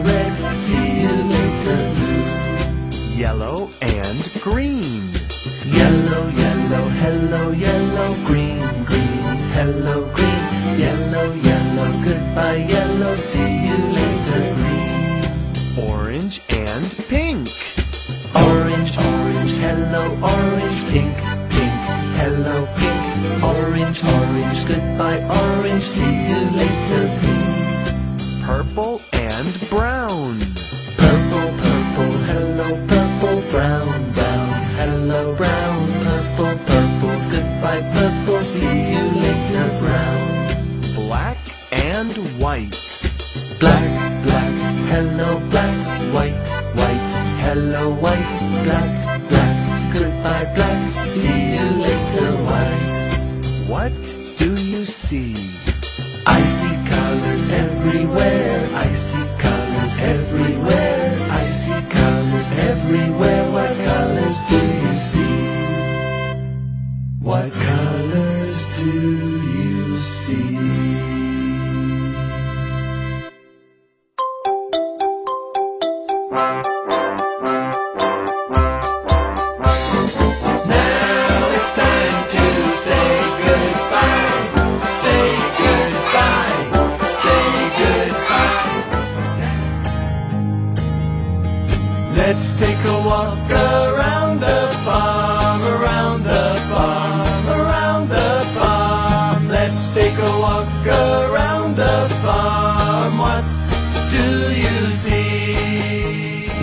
See you later, blue. Yellow and green. Yellow, yellow, hello, yellow, green, green, hello, green. Yellow, yellow, goodbye, yellow, see you later, green. Orange and pink. Orange, orange, hello, orange, pink, pink, hello, pink. Orange, orange, goodbye, orange, see you later, brown, brown. Hello, brown, purple, purple. Goodbye, purple. See you later, brown. Black and white. Black